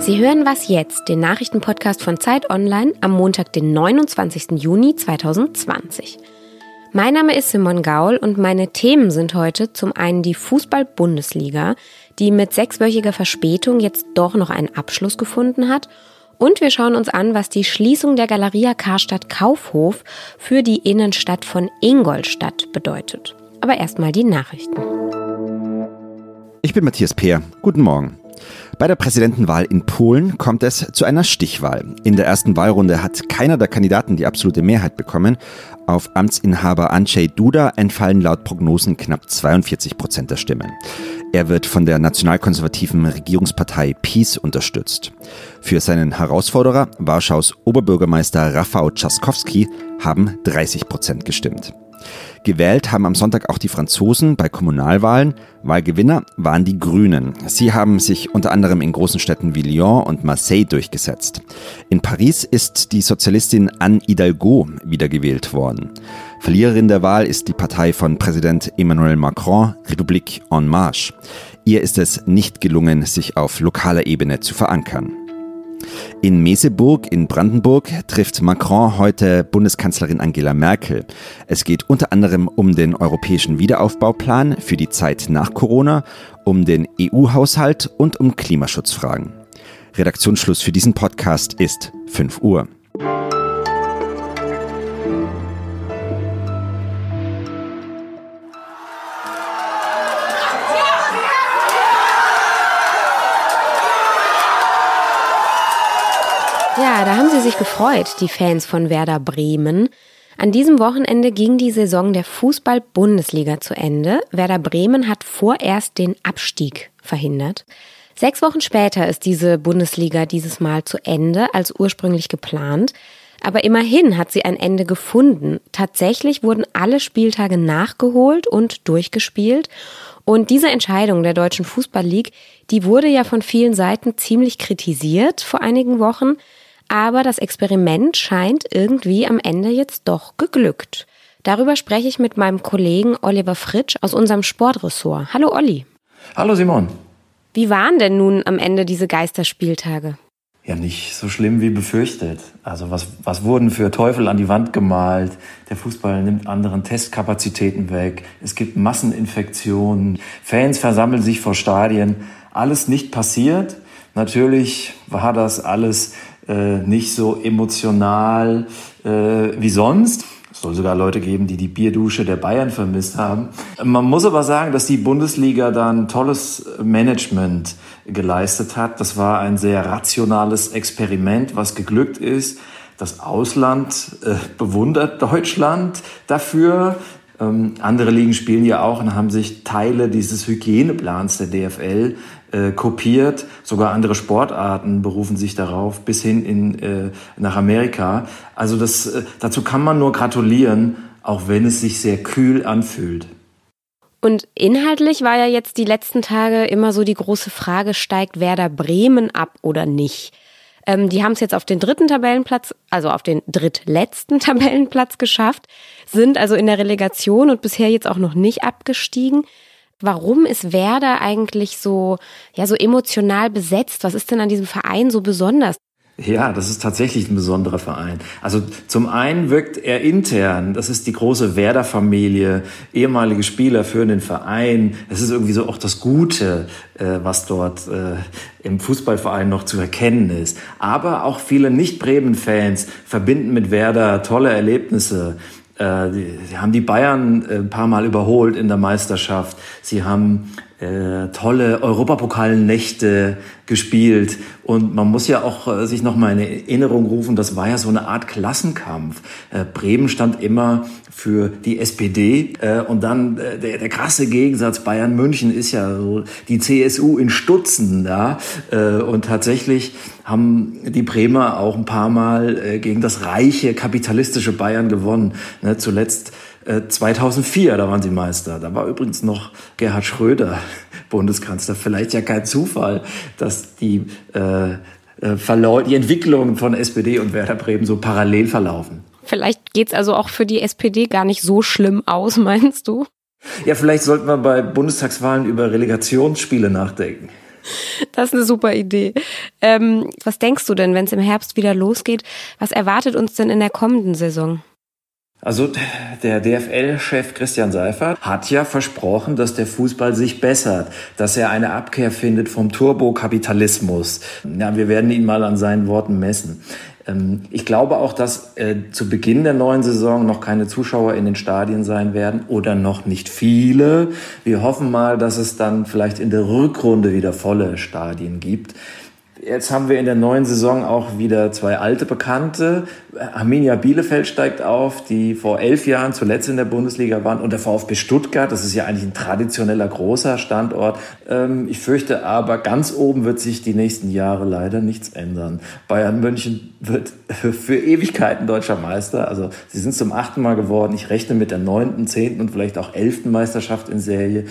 Sie hören was jetzt, den Nachrichtenpodcast von Zeit Online am Montag, den 29. Juni 2020. Mein Name ist Simon Gaul und meine Themen sind heute zum einen die Fußball-Bundesliga, die mit sechswöchiger Verspätung jetzt doch noch einen Abschluss gefunden hat. Und wir schauen uns an, was die Schließung der Galeria Karstadt Kaufhof für die Innenstadt von Ingolstadt bedeutet. Aber erstmal die Nachrichten. Ich bin Matthias Peer. Guten Morgen. Bei der Präsidentenwahl in Polen kommt es zu einer Stichwahl. In der ersten Wahlrunde hat keiner der Kandidaten die absolute Mehrheit bekommen. Auf Amtsinhaber Andrzej Duda entfallen laut Prognosen knapp 42 Prozent der Stimmen. Er wird von der nationalkonservativen Regierungspartei PiS unterstützt. Für seinen Herausforderer, Warschaus Oberbürgermeister Rafał Trzaskowski, haben 30 Prozent gestimmt. Gewählt haben am Sonntag auch die Franzosen bei Kommunalwahlen. Wahlgewinner waren die Grünen. Sie haben sich unter anderem in großen Städten wie Lyon und Marseille durchgesetzt. In Paris ist die Sozialistin Anne Hidalgo wiedergewählt worden. Verliererin der Wahl ist die Partei von Präsident Emmanuel Macron, Republik en Marche. Ihr ist es nicht gelungen, sich auf lokaler Ebene zu verankern. In Meseburg in Brandenburg trifft Macron heute Bundeskanzlerin Angela Merkel. Es geht unter anderem um den europäischen Wiederaufbauplan für die Zeit nach Corona, um den EU-Haushalt und um Klimaschutzfragen. Redaktionsschluss für diesen Podcast ist 5 Uhr. Ja, da haben sie sich gefreut, die Fans von Werder Bremen. An diesem Wochenende ging die Saison der Fußball-Bundesliga zu Ende. Werder Bremen hat vorerst den Abstieg verhindert. Sechs Wochen später ist diese Bundesliga dieses Mal zu Ende als ursprünglich geplant. Aber immerhin hat sie ein Ende gefunden. Tatsächlich wurden alle Spieltage nachgeholt und durchgespielt. Und diese Entscheidung der Deutschen Fußball League, die wurde ja von vielen Seiten ziemlich kritisiert vor einigen Wochen. Aber das Experiment scheint irgendwie am Ende jetzt doch geglückt. Darüber spreche ich mit meinem Kollegen Oliver Fritsch aus unserem Sportressort. Hallo Olli. Hallo Simon. Wie waren denn nun am Ende diese Geisterspieltage? Ja, nicht so schlimm wie befürchtet. Also was, was wurden für Teufel an die Wand gemalt? Der Fußball nimmt anderen Testkapazitäten weg. Es gibt Masseninfektionen. Fans versammeln sich vor Stadien. Alles nicht passiert. Natürlich war das alles äh, nicht so emotional äh, wie sonst. Es soll sogar Leute geben, die die Bierdusche der Bayern vermisst haben. Man muss aber sagen, dass die Bundesliga dann tolles Management geleistet hat. Das war ein sehr rationales Experiment, was geglückt ist. Das Ausland äh, bewundert Deutschland dafür. Ähm, andere Ligen spielen ja auch und haben sich Teile dieses Hygieneplans der DFL äh, kopiert. Sogar andere Sportarten berufen sich darauf, bis hin in, äh, nach Amerika. Also das, äh, dazu kann man nur gratulieren, auch wenn es sich sehr kühl anfühlt. Und inhaltlich war ja jetzt die letzten Tage immer so die große Frage, steigt Werder Bremen ab oder nicht? Ähm, die haben es jetzt auf den dritten Tabellenplatz, also auf den drittletzten Tabellenplatz geschafft, sind also in der Relegation und bisher jetzt auch noch nicht abgestiegen. Warum ist Werder eigentlich so, ja, so emotional besetzt? Was ist denn an diesem Verein so besonders? Ja, das ist tatsächlich ein besonderer Verein. Also zum einen wirkt er intern, das ist die große Werder-Familie, ehemalige Spieler führen den Verein. Es ist irgendwie so auch das Gute, äh, was dort äh, im Fußballverein noch zu erkennen ist. Aber auch viele Nicht-Bremen-Fans verbinden mit Werder tolle Erlebnisse. Äh, sie haben die Bayern äh, ein paar Mal überholt in der Meisterschaft. Sie haben äh, tolle Europapokalnächte gespielt. Und man muss ja auch äh, sich noch mal in Erinnerung rufen, das war ja so eine Art Klassenkampf. Äh, Bremen stand immer für die SPD. Äh, und dann äh, der, der krasse Gegensatz Bayern München ist ja so die CSU in Stutzen. Ja? Äh, und tatsächlich haben die Bremer auch ein paar Mal äh, gegen das reiche kapitalistische Bayern gewonnen. Ne? Zuletzt 2004, äh, da waren sie Meister. Da war übrigens noch Gerhard Schröder Bundeskanzler. Vielleicht ja kein Zufall, dass die, äh, äh die Entwicklungen von SPD und Werder Bremen so parallel verlaufen. Vielleicht geht es also auch für die SPD gar nicht so schlimm aus, meinst du? Ja, vielleicht sollten wir bei Bundestagswahlen über Relegationsspiele nachdenken. Das ist eine super Idee. Ähm, was denkst du denn, wenn es im Herbst wieder losgeht? Was erwartet uns denn in der kommenden Saison? Also der DFL-Chef Christian Seifert hat ja versprochen, dass der Fußball sich bessert, dass er eine Abkehr findet vom Turbokapitalismus. Ja, wir werden ihn mal an seinen Worten messen. Ähm, ich glaube auch, dass äh, zu Beginn der neuen Saison noch keine Zuschauer in den Stadien sein werden oder noch nicht viele. Wir hoffen mal, dass es dann vielleicht in der Rückrunde wieder volle Stadien gibt. Jetzt haben wir in der neuen Saison auch wieder zwei alte Bekannte. Arminia Bielefeld steigt auf, die vor elf Jahren zuletzt in der Bundesliga waren. Und der VfB Stuttgart, das ist ja eigentlich ein traditioneller großer Standort. Ähm, ich fürchte aber, ganz oben wird sich die nächsten Jahre leider nichts ändern. Bayern München wird für Ewigkeiten deutscher Meister. Also sie sind zum achten Mal geworden. Ich rechne mit der neunten, zehnten und vielleicht auch elften Meisterschaft in Serie.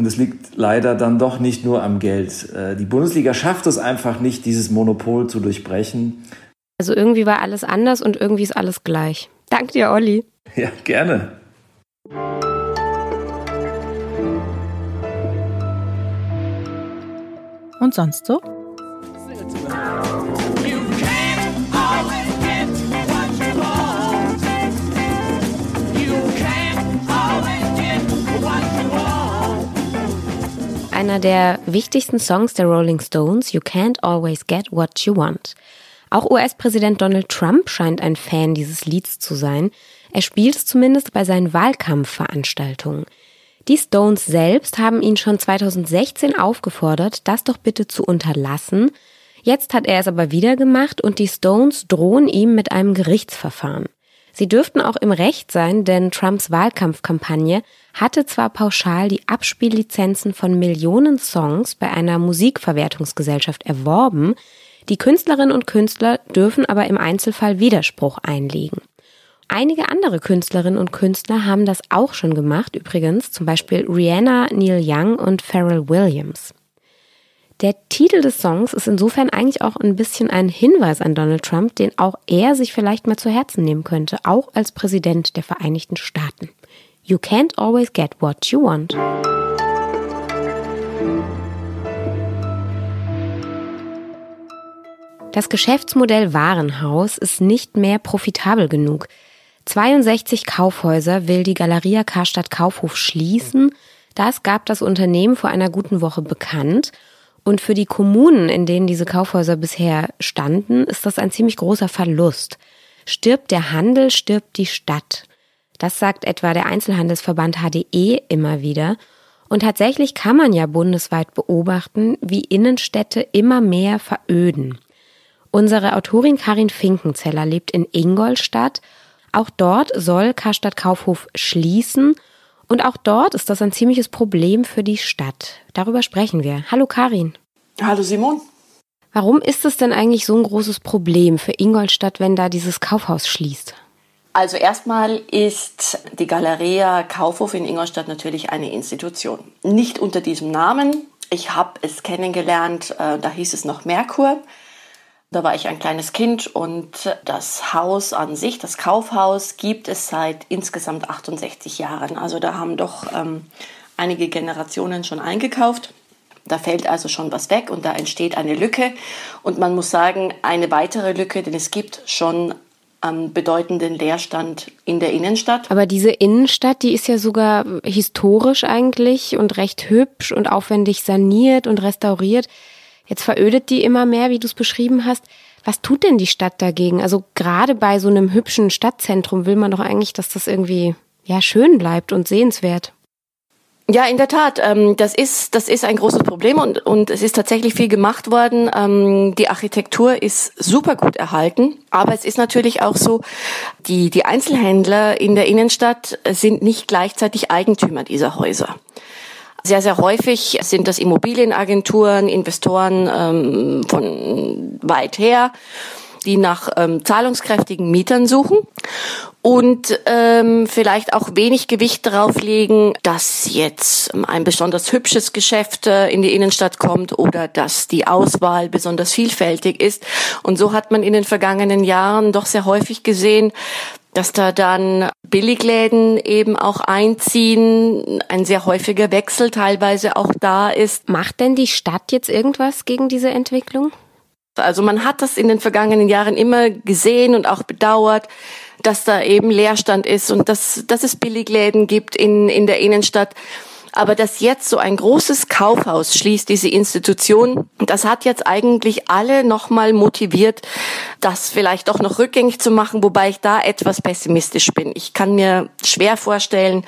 Und es liegt leider dann doch nicht nur am Geld. Äh, die Bundesliga schafft es einfach nicht, dieses Monopol zu durchbrechen. Also irgendwie war alles anders und irgendwie ist alles gleich. Dank dir, Olli. Ja, gerne. Und sonst so? Einer der wichtigsten Songs der Rolling Stones, You Can't Always Get What You Want. Auch US-Präsident Donald Trump scheint ein Fan dieses Lieds zu sein. Er spielt es zumindest bei seinen Wahlkampfveranstaltungen. Die Stones selbst haben ihn schon 2016 aufgefordert, das doch bitte zu unterlassen. Jetzt hat er es aber wieder gemacht und die Stones drohen ihm mit einem Gerichtsverfahren. Sie dürften auch im Recht sein, denn Trumps Wahlkampfkampagne hatte zwar pauschal die Abspiellizenzen von Millionen Songs bei einer Musikverwertungsgesellschaft erworben, die Künstlerinnen und Künstler dürfen aber im Einzelfall Widerspruch einlegen. Einige andere Künstlerinnen und Künstler haben das auch schon gemacht, übrigens zum Beispiel Rihanna, Neil Young und Pharrell Williams. Der Titel des Songs ist insofern eigentlich auch ein bisschen ein Hinweis an Donald Trump, den auch er sich vielleicht mal zu Herzen nehmen könnte, auch als Präsident der Vereinigten Staaten. You can't always get what you want. Das Geschäftsmodell Warenhaus ist nicht mehr profitabel genug. 62 Kaufhäuser will die Galeria Karstadt Kaufhof schließen. Das gab das Unternehmen vor einer guten Woche bekannt. Und für die Kommunen, in denen diese Kaufhäuser bisher standen, ist das ein ziemlich großer Verlust. Stirbt der Handel, stirbt die Stadt. Das sagt etwa der Einzelhandelsverband HDE immer wieder. Und tatsächlich kann man ja bundesweit beobachten, wie Innenstädte immer mehr veröden. Unsere Autorin Karin Finkenzeller lebt in Ingolstadt. Auch dort soll Karstadt Kaufhof schließen und auch dort ist das ein ziemliches Problem für die Stadt. Darüber sprechen wir. Hallo Karin. Hallo Simon. Warum ist es denn eigentlich so ein großes Problem für Ingolstadt, wenn da dieses Kaufhaus schließt? Also erstmal ist die Galeria Kaufhof in Ingolstadt natürlich eine Institution. Nicht unter diesem Namen. Ich habe es kennengelernt, äh, da hieß es noch Merkur. Da war ich ein kleines Kind und das Haus an sich, das Kaufhaus, gibt es seit insgesamt 68 Jahren. Also da haben doch ähm, einige Generationen schon eingekauft. Da fällt also schon was weg und da entsteht eine Lücke. Und man muss sagen, eine weitere Lücke, denn es gibt schon einen bedeutenden Leerstand in der Innenstadt. Aber diese Innenstadt, die ist ja sogar historisch eigentlich und recht hübsch und aufwendig saniert und restauriert. Jetzt verödet die immer mehr, wie du es beschrieben hast. Was tut denn die Stadt dagegen? Also gerade bei so einem hübschen Stadtzentrum will man doch eigentlich, dass das irgendwie ja schön bleibt und sehenswert. Ja, in der Tat. Ähm, das ist das ist ein großes Problem und und es ist tatsächlich viel gemacht worden. Ähm, die Architektur ist super gut erhalten, aber es ist natürlich auch so, die die Einzelhändler in der Innenstadt sind nicht gleichzeitig Eigentümer dieser Häuser. Sehr, sehr häufig sind das Immobilienagenturen, Investoren ähm, von weit her, die nach ähm, zahlungskräftigen Mietern suchen und ähm, vielleicht auch wenig Gewicht darauf legen, dass jetzt ein besonders hübsches Geschäft äh, in die Innenstadt kommt oder dass die Auswahl besonders vielfältig ist. Und so hat man in den vergangenen Jahren doch sehr häufig gesehen, dass da dann Billigläden eben auch einziehen, ein sehr häufiger Wechsel teilweise auch da ist. Macht denn die Stadt jetzt irgendwas gegen diese Entwicklung? Also man hat das in den vergangenen Jahren immer gesehen und auch bedauert, dass da eben Leerstand ist und dass, dass es Billigläden gibt in, in der Innenstadt. Aber dass jetzt so ein großes Kaufhaus schließt, diese Institution, das hat jetzt eigentlich alle nochmal motiviert, das vielleicht doch noch rückgängig zu machen, wobei ich da etwas pessimistisch bin. Ich kann mir schwer vorstellen,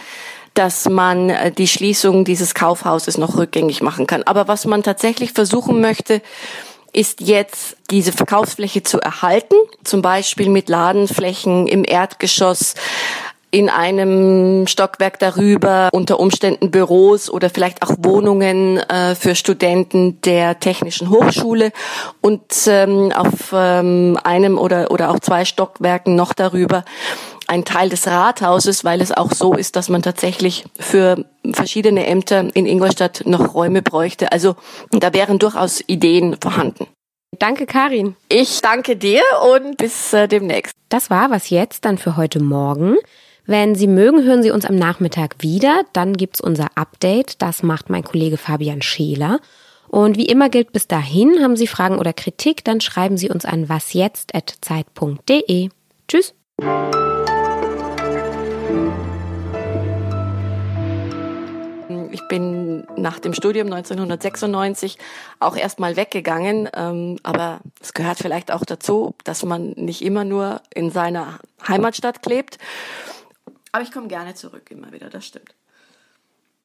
dass man äh, die Schließung dieses Kaufhauses noch rückgängig machen kann. Aber was man tatsächlich versuchen möchte, ist jetzt diese Verkaufsfläche zu erhalten, zum Beispiel mit Ladenflächen im Erdgeschoss, in einem Stockwerk darüber unter Umständen Büros oder vielleicht auch Wohnungen äh, für Studenten der Technischen Hochschule und ähm, auf ähm, einem oder, oder auch zwei Stockwerken noch darüber ein Teil des Rathauses, weil es auch so ist, dass man tatsächlich für verschiedene Ämter in Ingolstadt noch Räume bräuchte. Also da wären durchaus Ideen vorhanden. Danke, Karin. Ich danke dir und bis äh, demnächst. Das war was jetzt dann für heute Morgen. Wenn Sie mögen, hören Sie uns am Nachmittag wieder. Dann gibt's unser Update. Das macht mein Kollege Fabian Scheler. Und wie immer gilt bis dahin, haben Sie Fragen oder Kritik, dann schreiben Sie uns an wasjetzt.zeit.de. Tschüss. Ich bin nach dem Studium 1996 auch erstmal weggegangen, ähm, aber es gehört vielleicht auch dazu, dass man nicht immer nur in seiner Heimatstadt klebt. Aber ich komme gerne zurück immer wieder, das stimmt.